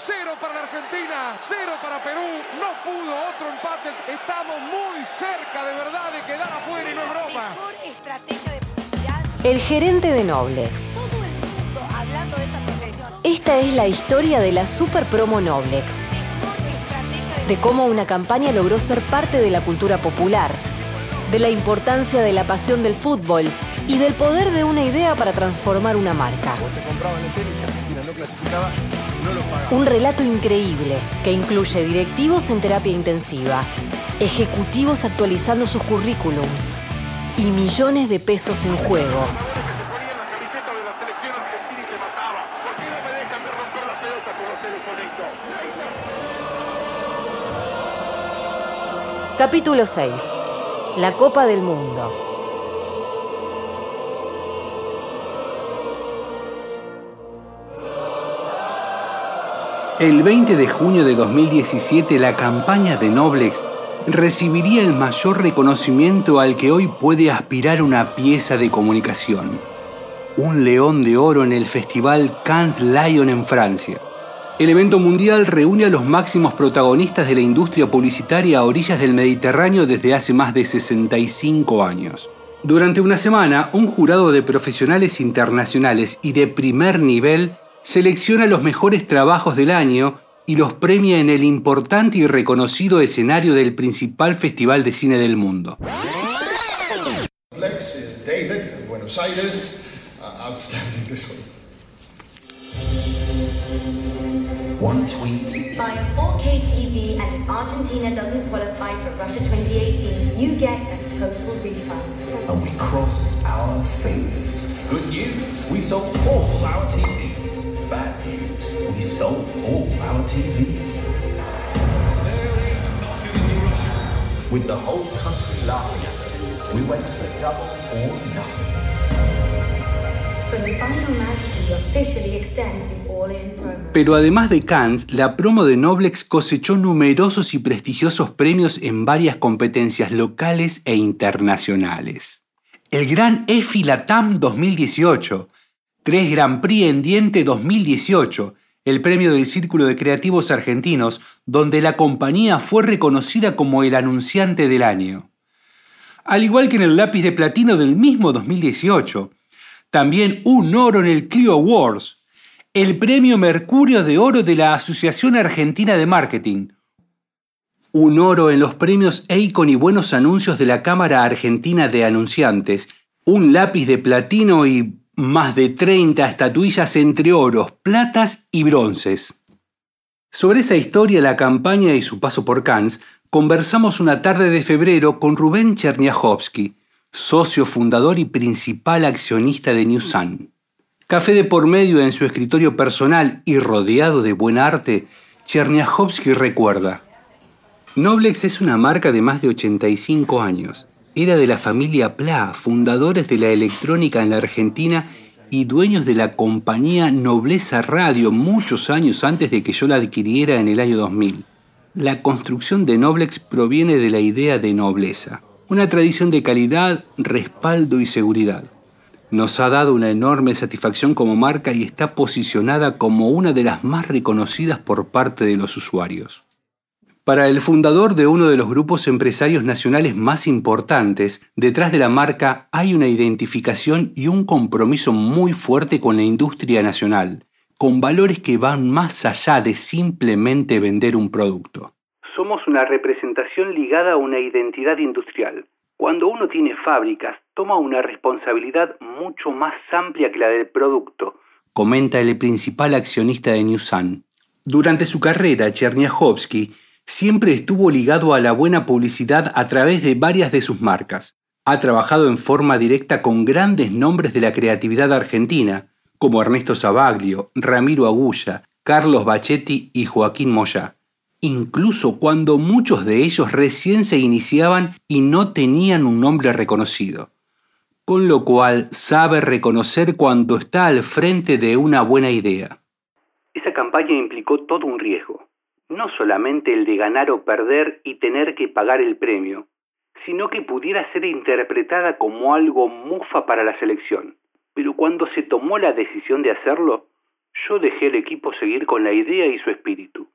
cero para la Argentina, cero para Perú. No pudo otro empate. Estamos muy cerca de verdad de quedar afuera y no es broma. Mejor estrategia de publicidad. El gerente de Noblex. Todo el mundo hablando de esa proyección. Esta es la historia de la super promo Noblex. De cómo una campaña logró ser parte de la cultura popular. De la importancia de la pasión del fútbol y del poder de una idea para transformar una marca. Un relato increíble que incluye directivos en terapia intensiva, ejecutivos actualizando sus currículums y millones de pesos en juego. Capítulo 6. La Copa del Mundo. El 20 de junio de 2017 la campaña de Noblex recibiría el mayor reconocimiento al que hoy puede aspirar una pieza de comunicación. Un león de oro en el festival Cannes Lion en Francia. El evento mundial reúne a los máximos protagonistas de la industria publicitaria a orillas del Mediterráneo desde hace más de 65 años. Durante una semana, un jurado de profesionales internacionales y de primer nivel selecciona los mejores trabajos del año y los premia en el importante y reconocido escenario del principal festival de cine del mundo. One tweet. Buy a 4K TV and if Argentina doesn't qualify for Russia 2018, you get a total refund. And we crossed our fingers. Good news, we sold all our TVs. Bad news, we sold all our TVs. With the whole country laughing at us, we went for double or nothing. Pero además de Cannes, la promo de Noblex cosechó numerosos y prestigiosos premios en varias competencias locales e internacionales. El Gran EFI Latam 2018, Tres Grand Prix en Diente 2018, el premio del Círculo de Creativos Argentinos, donde la compañía fue reconocida como el anunciante del año. Al igual que en el lápiz de platino del mismo 2018, también un oro en el Clio Awards, el premio Mercurio de Oro de la Asociación Argentina de Marketing, un oro en los premios Eicon y Buenos Anuncios de la Cámara Argentina de Anunciantes, un lápiz de platino y más de 30 estatuillas entre oros, platas y bronces. Sobre esa historia, la campaña y su paso por Cannes, conversamos una tarde de febrero con Rubén Cherniajowski, socio fundador y principal accionista de New Sun. Café de por medio en su escritorio personal y rodeado de buen arte, Cherniajowski recuerda. Noblex es una marca de más de 85 años. Era de la familia Pla, fundadores de la electrónica en la Argentina y dueños de la compañía Nobleza Radio muchos años antes de que yo la adquiriera en el año 2000. La construcción de Noblex proviene de la idea de nobleza, una tradición de calidad, respaldo y seguridad. Nos ha dado una enorme satisfacción como marca y está posicionada como una de las más reconocidas por parte de los usuarios. Para el fundador de uno de los grupos empresarios nacionales más importantes, detrás de la marca hay una identificación y un compromiso muy fuerte con la industria nacional, con valores que van más allá de simplemente vender un producto. Somos una representación ligada a una identidad industrial. Cuando uno tiene fábricas, toma una responsabilidad mucho más amplia que la del producto, comenta el principal accionista de Newsan. Durante su carrera, Cherniajowski siempre estuvo ligado a la buena publicidad a través de varias de sus marcas. Ha trabajado en forma directa con grandes nombres de la creatividad argentina, como Ernesto Sabaglio, Ramiro Agulla, Carlos Bachetti y Joaquín Moya, incluso cuando muchos de ellos recién se iniciaban y no tenían un nombre reconocido. Con lo cual sabe reconocer cuando está al frente de una buena idea. Esa campaña implicó todo un riesgo no solamente el de ganar o perder y tener que pagar el premio, sino que pudiera ser interpretada como algo mufa para la selección. Pero cuando se tomó la decisión de hacerlo, Yo dejé el equipo seguir con la idea y su espíritu.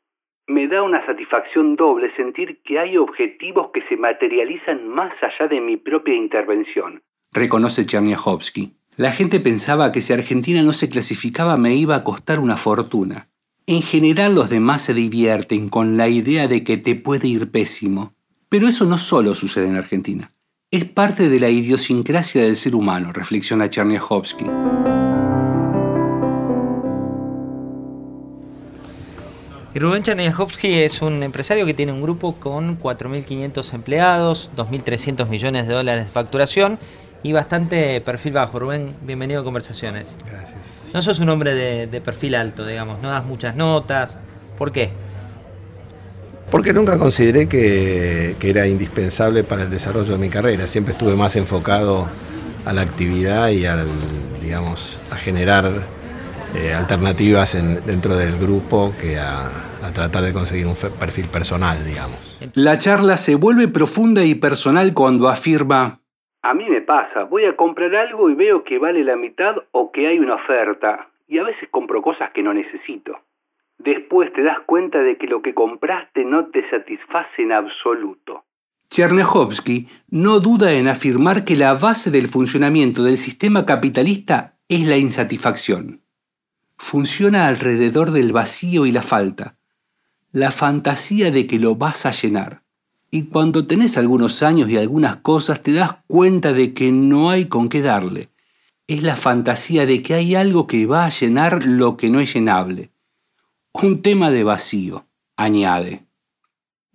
Me da una satisfacción doble sentir que hay objetivos que se materializan más allá de mi propia intervención, reconoce Cherniachovsky. La gente pensaba que si Argentina no se clasificaba me iba a costar una fortuna. En general los demás se divierten con la idea de que te puede ir pésimo. Pero eso no solo sucede en Argentina. Es parte de la idiosincrasia del ser humano, reflexiona Cherniachovsky. Y Rubén Cherniachovsky es un empresario que tiene un grupo con 4.500 empleados, 2.300 millones de dólares de facturación y bastante perfil bajo. Rubén, bienvenido a Conversaciones. Gracias. No sos un hombre de, de perfil alto, digamos, no das muchas notas. ¿Por qué? Porque nunca consideré que, que era indispensable para el desarrollo de mi carrera. Siempre estuve más enfocado a la actividad y al, digamos, a generar eh, alternativas en- dentro del grupo que a, a tratar de conseguir un perfil personal, digamos. La charla se vuelve profunda y personal cuando afirma, a mí me pasa, voy a comprar algo y veo que vale la mitad o que hay una oferta, y a veces compro cosas que no necesito. Después te das cuenta de que lo que compraste no te satisface en absoluto. Chernyakhovsky no duda en afirmar que la base del funcionamiento del sistema capitalista es la insatisfacción. Funciona alrededor del vacío y la falta, la fantasía de que lo vas a llenar. Y cuando tenés algunos años y algunas cosas te das cuenta de que no hay con qué darle. Es la fantasía de que hay algo que va a llenar lo que no es llenable. Un tema de vacío, añade.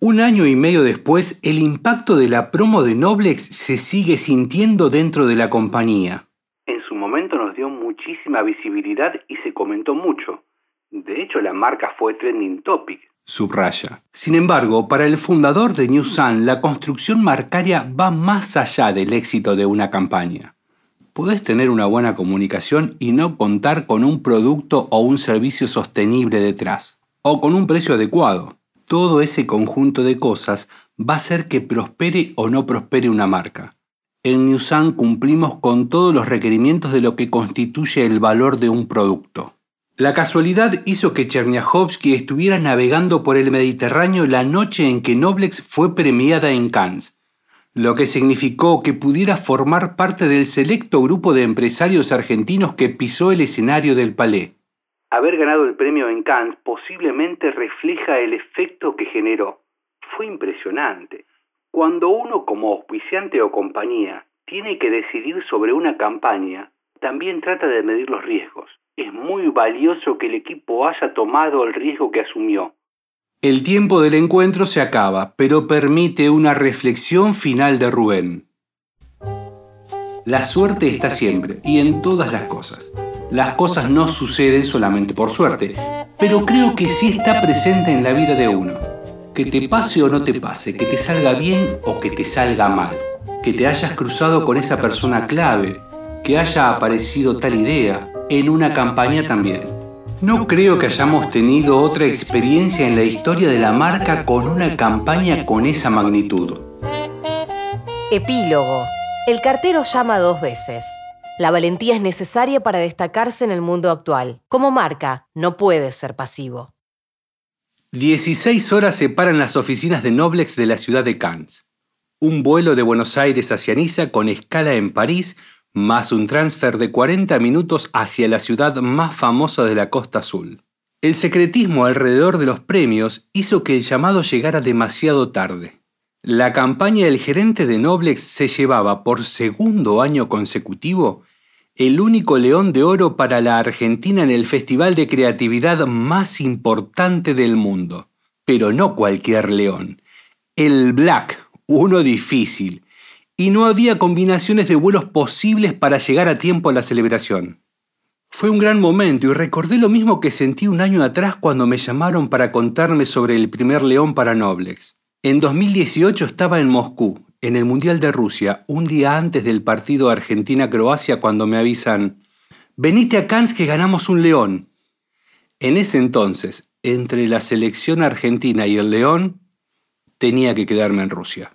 Un año y medio después, el impacto de la promo de Noblex se sigue sintiendo dentro de la compañía. En su momento nos dio muchísima visibilidad y se comentó mucho. De hecho, la marca fue trending topic. Subraya. Sin embargo, para el fundador de New Sun, la construcción marcaria va más allá del éxito de una campaña. Podés tener una buena comunicación y no contar con un producto o un servicio sostenible detrás, o con un precio adecuado. Todo ese conjunto de cosas va a hacer que prospere o no prospere una marca. En New Sun cumplimos con todos los requerimientos de lo que constituye el valor de un producto. La casualidad hizo que Chernyakhovsky estuviera navegando por el Mediterráneo la noche en que Noblex fue premiada en Cannes, lo que significó que pudiera formar parte del selecto grupo de empresarios argentinos que pisó el escenario del Palais. Haber ganado el premio en Cannes posiblemente refleja el efecto que generó. Fue impresionante. Cuando uno como auspiciante o compañía tiene que decidir sobre una campaña, también trata de medir los riesgos. Es muy valioso que el equipo haya tomado el riesgo que asumió. El tiempo del encuentro se acaba, pero permite una reflexión final de Rubén. La suerte está siempre y en todas las cosas. Las cosas no suceden solamente por suerte, pero creo que sí está presente en la vida de uno. Que te pase o no te pase, que te salga bien o que te salga mal, que te hayas cruzado con esa persona clave, que haya aparecido tal idea, en una campaña también. No creo que hayamos tenido otra experiencia en la historia de la marca con una campaña con esa magnitud. Epílogo. El cartero llama dos veces. La valentía es necesaria para destacarse en el mundo actual. Como marca, no puedes ser pasivo. 16 horas separan las oficinas de Noblex de la ciudad de Cannes. Un vuelo de Buenos Aires hacia Niza con escala en París, más un transfer de 40 minutos hacia la ciudad más famosa de la Costa Azul. El secretismo alrededor de los premios hizo que el llamado llegara demasiado tarde. La campaña del gerente de Noblex se llevaba por segundo año consecutivo el único león de oro para la Argentina en el festival de creatividad más importante del mundo. Pero no cualquier león. El Black, uno difícil. Y no había combinaciones de vuelos posibles para llegar a tiempo a la celebración. Fue un gran momento y recordé lo mismo que sentí un año atrás cuando me llamaron para contarme sobre el primer león para Noblex. En 2018 estaba en Moscú, en el Mundial de Rusia, un día antes del partido Argentina-Croacia cuando me avisan, venite a Cannes que ganamos un león. En ese entonces, entre la selección argentina y el león, tenía que quedarme en Rusia.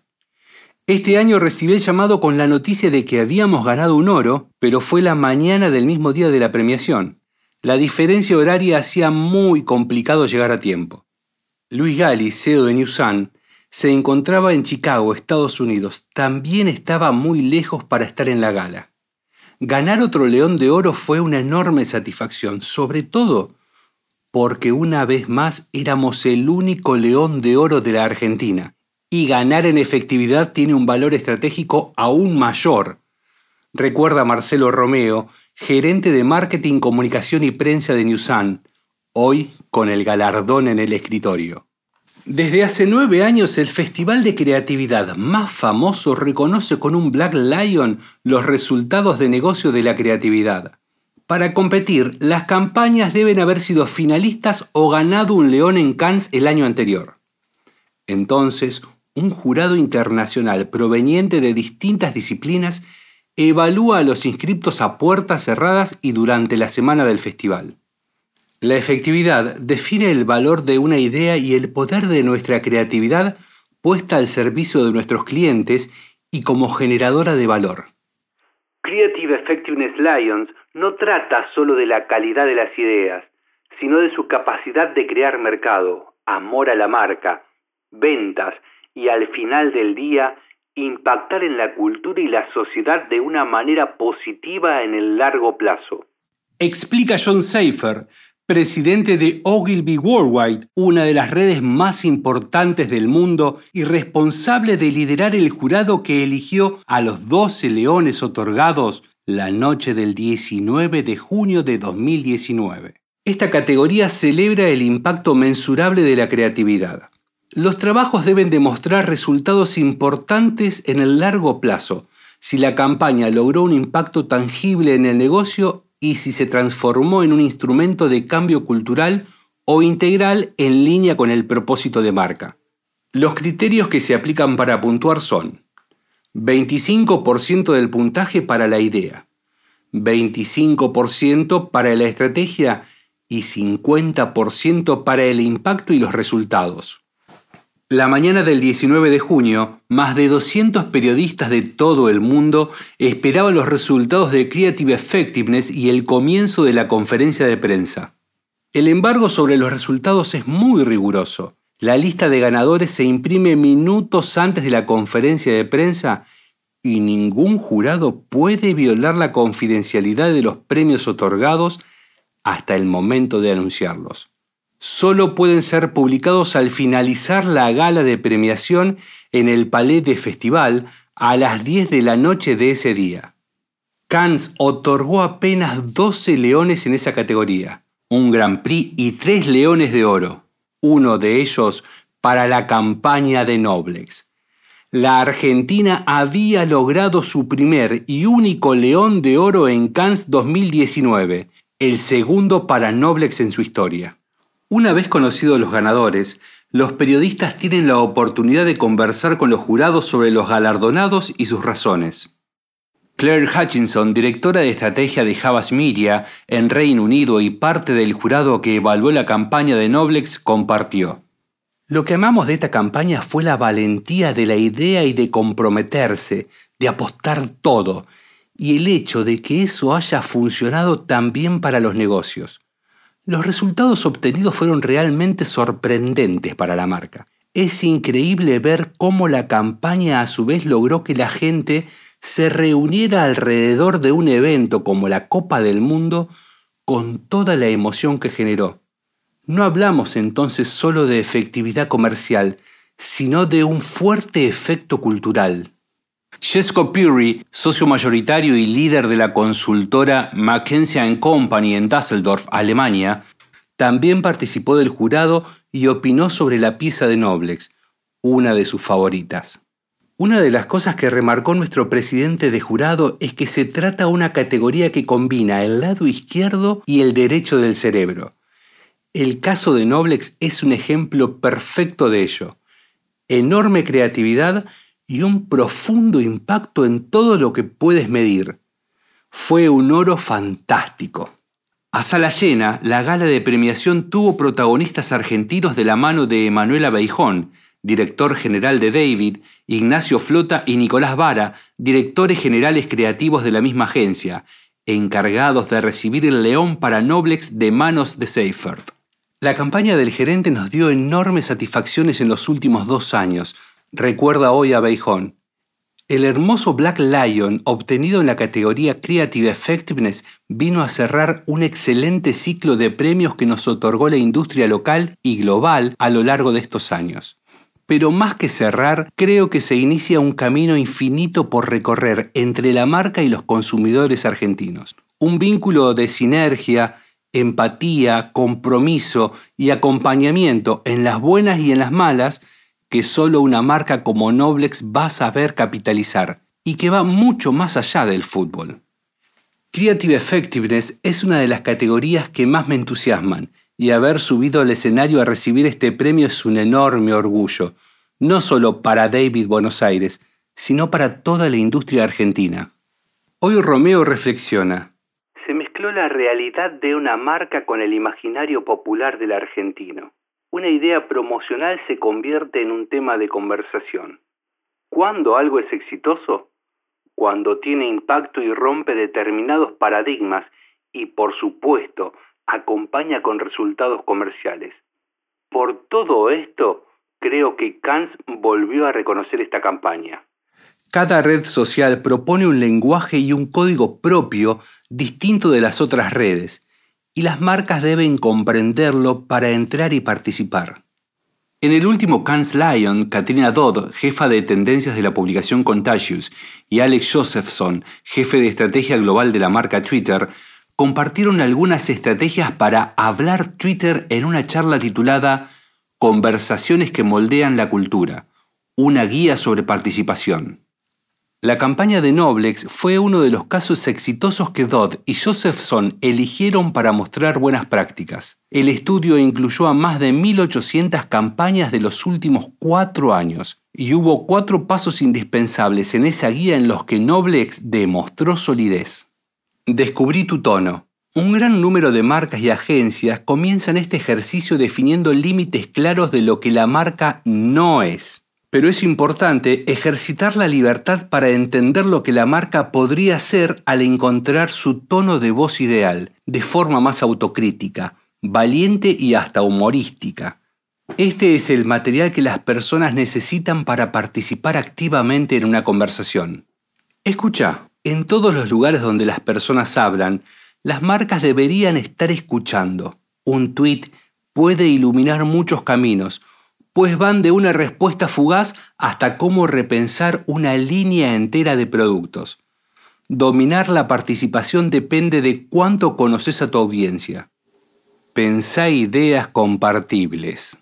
Este año recibí el llamado con la noticia de que habíamos ganado un oro, pero fue la mañana del mismo día de la premiación. La diferencia horaria hacía muy complicado llegar a tiempo. Luis Gali, CEO de New Sun, se encontraba en Chicago, Estados Unidos. También estaba muy lejos para estar en la gala. Ganar otro león de oro fue una enorme satisfacción, sobre todo porque una vez más éramos el único león de oro de la Argentina. Y ganar en efectividad tiene un valor estratégico aún mayor. Recuerda Marcelo Romeo, gerente de marketing, comunicación y prensa de Newsan, hoy con el galardón en el escritorio. Desde hace nueve años el festival de creatividad más famoso reconoce con un Black Lion los resultados de negocio de la creatividad. Para competir, las campañas deben haber sido finalistas o ganado un león en Cannes el año anterior. Entonces, un jurado internacional proveniente de distintas disciplinas evalúa a los inscriptos a puertas cerradas y durante la semana del festival. La efectividad define el valor de una idea y el poder de nuestra creatividad puesta al servicio de nuestros clientes y como generadora de valor. Creative Effectiveness Lions no trata solo de la calidad de las ideas, sino de su capacidad de crear mercado, amor a la marca, ventas y al final del día impactar en la cultura y la sociedad de una manera positiva en el largo plazo. Explica John Seifer, presidente de Ogilvy Worldwide, una de las redes más importantes del mundo y responsable de liderar el jurado que eligió a los 12 leones otorgados la noche del 19 de junio de 2019. Esta categoría celebra el impacto mensurable de la creatividad. Los trabajos deben demostrar resultados importantes en el largo plazo, si la campaña logró un impacto tangible en el negocio y si se transformó en un instrumento de cambio cultural o integral en línea con el propósito de marca. Los criterios que se aplican para puntuar son 25% del puntaje para la idea, 25% para la estrategia y 50% para el impacto y los resultados. La mañana del 19 de junio, más de 200 periodistas de todo el mundo esperaban los resultados de Creative Effectiveness y el comienzo de la conferencia de prensa. El embargo sobre los resultados es muy riguroso. La lista de ganadores se imprime minutos antes de la conferencia de prensa y ningún jurado puede violar la confidencialidad de los premios otorgados hasta el momento de anunciarlos solo pueden ser publicados al finalizar la gala de premiación en el Palais de Festival a las 10 de la noche de ese día. Cannes otorgó apenas 12 leones en esa categoría, un Grand Prix y 3 leones de oro, uno de ellos para la campaña de Noblex. La Argentina había logrado su primer y único león de oro en Cannes 2019, el segundo para Noblex en su historia. Una vez conocidos los ganadores, los periodistas tienen la oportunidad de conversar con los jurados sobre los galardonados y sus razones. Claire Hutchinson, directora de estrategia de Havas Media en Reino Unido y parte del jurado que evaluó la campaña de Noblex, compartió. Lo que amamos de esta campaña fue la valentía de la idea y de comprometerse, de apostar todo, y el hecho de que eso haya funcionado también para los negocios. Los resultados obtenidos fueron realmente sorprendentes para la marca. Es increíble ver cómo la campaña a su vez logró que la gente se reuniera alrededor de un evento como la Copa del Mundo con toda la emoción que generó. No hablamos entonces solo de efectividad comercial, sino de un fuerte efecto cultural. Jesko Puri, socio mayoritario y líder de la consultora McKinsey Company en Düsseldorf, Alemania, también participó del jurado y opinó sobre la pieza de Noblex, una de sus favoritas. Una de las cosas que remarcó nuestro presidente de jurado es que se trata de una categoría que combina el lado izquierdo y el derecho del cerebro. El caso de Noblex es un ejemplo perfecto de ello. Enorme creatividad y un profundo impacto en todo lo que puedes medir. Fue un oro fantástico. A sala llena, la gala de premiación tuvo protagonistas argentinos de la mano de Emanuela Beijón, director general de David, Ignacio Flota y Nicolás Vara, directores generales creativos de la misma agencia, encargados de recibir el león para Noblex de manos de Seifert. La campaña del gerente nos dio enormes satisfacciones en los últimos dos años, recuerda hoy a Beijón. El hermoso Black Lion, obtenido en la categoría Creative Effectiveness, vino a cerrar un excelente ciclo de premios que nos otorgó la industria local y global a lo largo de estos años. Pero más que cerrar, creo que se inicia un camino infinito por recorrer entre la marca y los consumidores argentinos. Un vínculo de sinergia, empatía, compromiso y acompañamiento en las buenas y en las malas que solo una marca como Noblex va a saber capitalizar y que va mucho más allá del fútbol. Creative Effectiveness es una de las categorías que más me entusiasman y haber subido al escenario a recibir este premio es un enorme orgullo, no solo para David Buenos Aires, sino para toda la industria argentina. Hoy Romeo reflexiona. Se mezcló la realidad de una marca con el imaginario popular del argentino una idea promocional se convierte en un tema de conversación. ¿Cuándo algo es exitoso? Cuando tiene impacto y rompe determinados paradigmas y, por supuesto, acompaña con resultados comerciales. Por todo esto, creo que Kans volvió a reconocer esta campaña. Cada red social propone un lenguaje y un código propio distinto de las otras redes, y las marcas deben comprenderlo para entrar y participar. En el último Cannes Lion, Katrina Dodd, jefa de tendencias de la publicación Contagious, y Alex Josephson, jefe de estrategia global de la marca Twitter, compartieron algunas estrategias para hablar Twitter en una charla titulada Conversaciones que moldean la cultura, una guía sobre participación. La campaña de Noblex fue uno de los casos exitosos que Dodd y Josephson eligieron para mostrar buenas prácticas. El estudio incluyó a más de 1.800 campañas de los últimos cuatro años y hubo cuatro pasos indispensables en esa guía en los que Noblex demostró solidez. Descubrí tu tono. Un gran número de marcas y agencias comienzan este ejercicio definiendo límites claros de lo que la marca no es pero es importante ejercitar la libertad para entender lo que la marca podría ser al encontrar su tono de voz ideal, de forma más autocrítica, valiente y hasta humorística. Este es el material que las personas necesitan para participar activamente en una conversación. Escucha, en todos los lugares donde las personas hablan, las marcas deberían estar escuchando. Un tweet puede iluminar muchos caminos, pues van de una respuesta fugaz hasta cómo repensar una línea entera de productos. Dominar la participación depende de cuánto conoces a tu audiencia. Pensá ideas compartibles.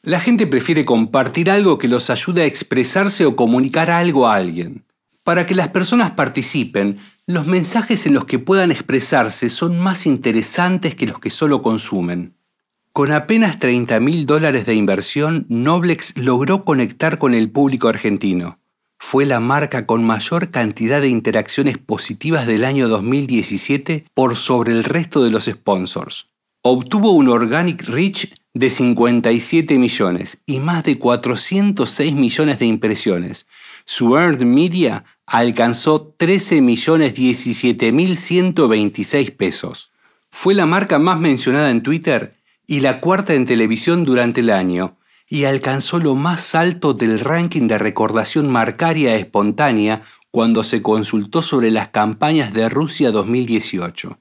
La gente prefiere compartir algo que los ayude a expresarse o comunicar algo a alguien. Para que las personas participen, los mensajes en los que puedan expresarse son más interesantes que los que solo consumen. Con apenas 30 mil dólares de inversión, Noblex logró conectar con el público argentino. Fue la marca con mayor cantidad de interacciones positivas del año 2017 por sobre el resto de los sponsors. Obtuvo un organic reach de 57 millones y más de 406 millones de impresiones. Su earned media alcanzó 13 millones 17 mil 126 pesos. Fue la marca más mencionada en Twitter y la cuarta en televisión durante el año, y alcanzó lo más alto del ranking de recordación marcaria espontánea cuando se consultó sobre las campañas de Rusia 2018.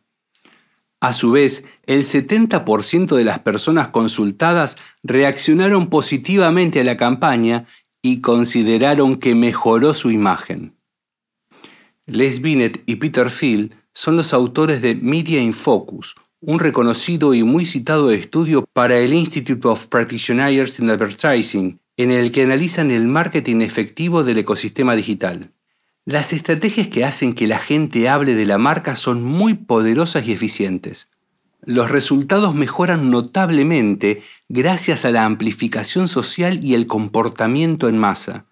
A su vez, el 70% de las personas consultadas reaccionaron positivamente a la campaña y consideraron que mejoró su imagen. Les Binet y Peter Field son los autores de Media in Focus, un reconocido y muy citado estudio para el Institute of Practitioners in Advertising, en el que analizan el marketing efectivo del ecosistema digital. Las estrategias que hacen que la gente hable de la marca son muy poderosas y eficientes. Los resultados mejoran notablemente gracias a la amplificación social y el comportamiento en masa.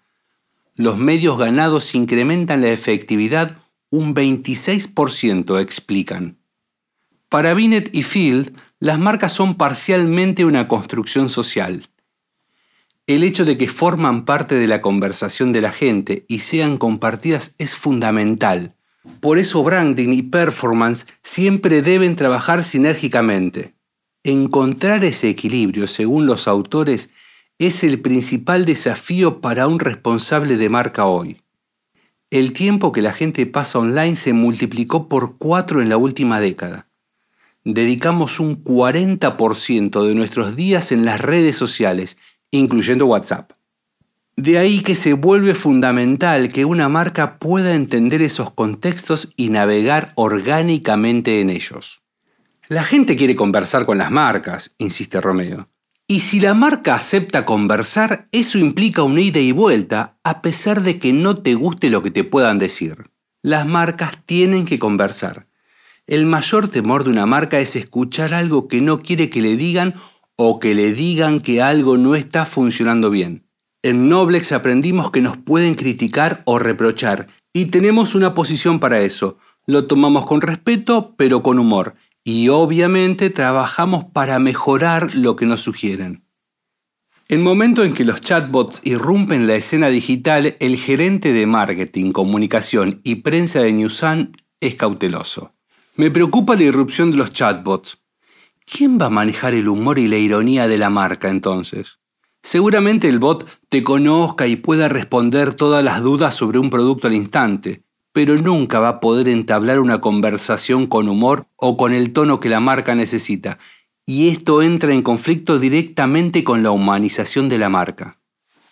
Los medios ganados incrementan la efectividad un 26%, explican. Para Binet y Field, las marcas son parcialmente una construcción social. El hecho de que forman parte de la conversación de la gente y sean compartidas es fundamental, Por eso branding y performance siempre deben trabajar sinérgicamente. Encontrar ese equilibrio, según los autores, es el principal desafío para un responsable de marca hoy. El tiempo que la gente pasa online se multiplicó por cuatro en la última década. Dedicamos un 40% de nuestros días en las redes sociales, incluyendo WhatsApp. De ahí que se vuelve fundamental que una marca pueda entender esos contextos y navegar orgánicamente en ellos. La gente quiere conversar con las marcas, insiste Romeo. Y si la marca acepta conversar, eso implica una ida y vuelta, a pesar de que no te guste lo que te puedan decir. Las marcas tienen que conversar. El mayor temor de una marca es escuchar algo que no quiere que le digan o que le digan que algo no está funcionando bien. En Noblex aprendimos que nos pueden criticar o reprochar y tenemos una posición para eso. Lo tomamos con respeto pero con humor y obviamente trabajamos para mejorar lo que nos sugieren. El momento en que los chatbots irrumpen la escena digital, el gerente de marketing, comunicación y prensa de Newsan es cauteloso. Me preocupa la irrupción de los chatbots. ¿Quién va a manejar el humor y la ironía de la marca entonces? Seguramente el bot te conozca y pueda responder todas las dudas sobre un producto al instante, pero nunca va a poder entablar una conversación con humor o con el tono que la marca necesita, y esto entra en conflicto directamente con la humanización de la marca.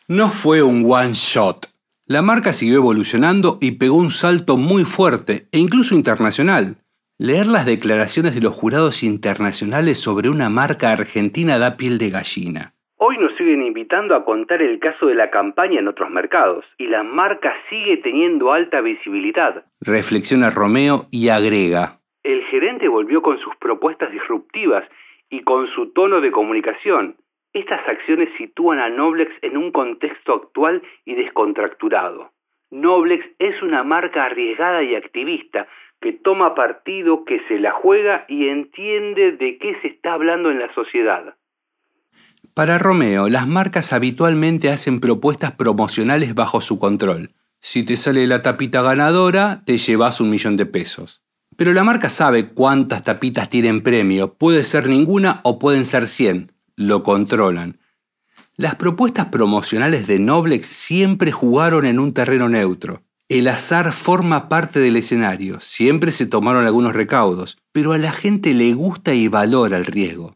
No fue un one shot. La marca siguió evolucionando y pegó un salto muy fuerte e incluso internacional. Leer las declaraciones de los jurados internacionales sobre una marca argentina da piel de gallina. Hoy nos siguen invitando a contar el caso de la campaña en otros mercados y la marca sigue teniendo alta visibilidad. Reflexiona Romeo y agrega. El gerente volvió con sus propuestas disruptivas y con su tono de comunicación. Estas acciones sitúan a Noblex en un contexto actual y descontracturado. Noblex es una marca arriesgada y activista que toma partido, que se la juega y entiende de qué se está hablando en la sociedad. Para Romeo, las marcas habitualmente hacen propuestas promocionales bajo su control. Si te sale la tapita ganadora, te llevas un millón de pesos. Pero la marca sabe cuántas tapitas tienen premio, puede ser ninguna o pueden ser 100, lo controlan. Las propuestas promocionales de Noblex siempre jugaron en un terreno neutro. El azar forma parte del escenario, siempre se tomaron algunos recaudos, pero a la gente le gusta y valora el riesgo.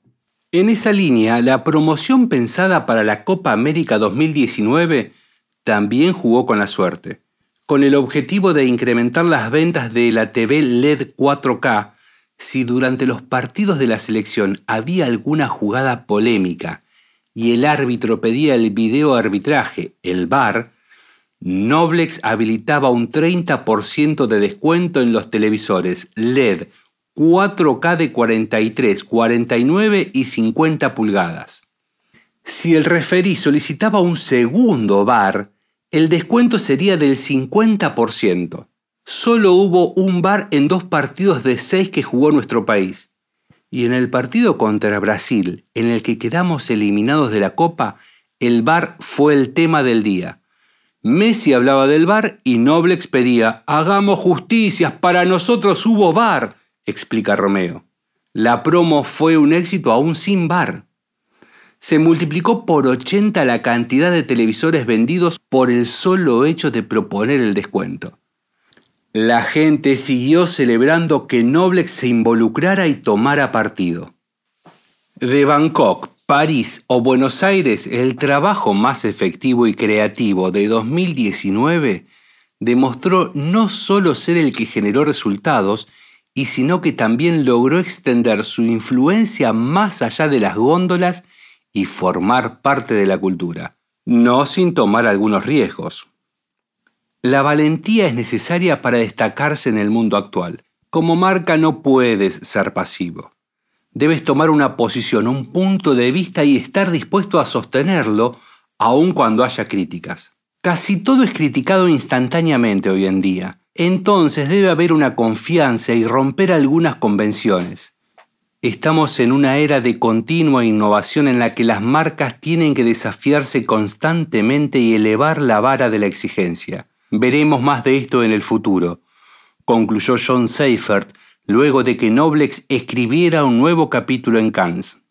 En esa línea, la promoción pensada para la Copa América 2019 también jugó con la suerte. Con el objetivo de incrementar las ventas de la TV LED 4K, si durante los partidos de la selección había alguna jugada polémica y el árbitro pedía el video arbitraje, el VAR, Noblex habilitaba un 30% de descuento en los televisores LED 4K de 43, 49 y 50 pulgadas. Si el referí solicitaba un segundo bar, el descuento sería del 50%. Solo hubo un bar en dos partidos de seis que jugó nuestro país. Y en el partido contra Brasil, en el que quedamos eliminados de la Copa, el bar fue el tema del día. Messi hablaba del bar y Noblex pedía, hagamos justicias, para nosotros hubo bar explica Romeo. La promo fue un éxito aún sin bar. Se multiplicó por 80 la cantidad de televisores vendidos por el solo hecho de proponer el descuento. La gente siguió celebrando que Noblex se involucrara y tomara partido. De Bangkok, París o Buenos Aires, el trabajo más efectivo y creativo de 2019 demostró no solo ser el que generó resultados, y sino que también logró extender su influencia más allá de las góndolas y formar parte de la cultura, no sin tomar algunos riesgos. La valentía es necesaria para destacarse en el mundo actual. Como marca no puedes ser pasivo. Debes tomar una posición, un punto de vista y estar dispuesto a sostenerlo aun cuando haya críticas. Casi todo es criticado instantáneamente hoy en día entonces debe haber una confianza y romper algunas convenciones. Estamos en una era de continua innovación en la que las marcas tienen que desafiarse constantemente y elevar la vara de la exigencia. Veremos más de esto en el futuro. concluyó John Seifert luego de que Noblex escribiera un nuevo capítulo en Cannes.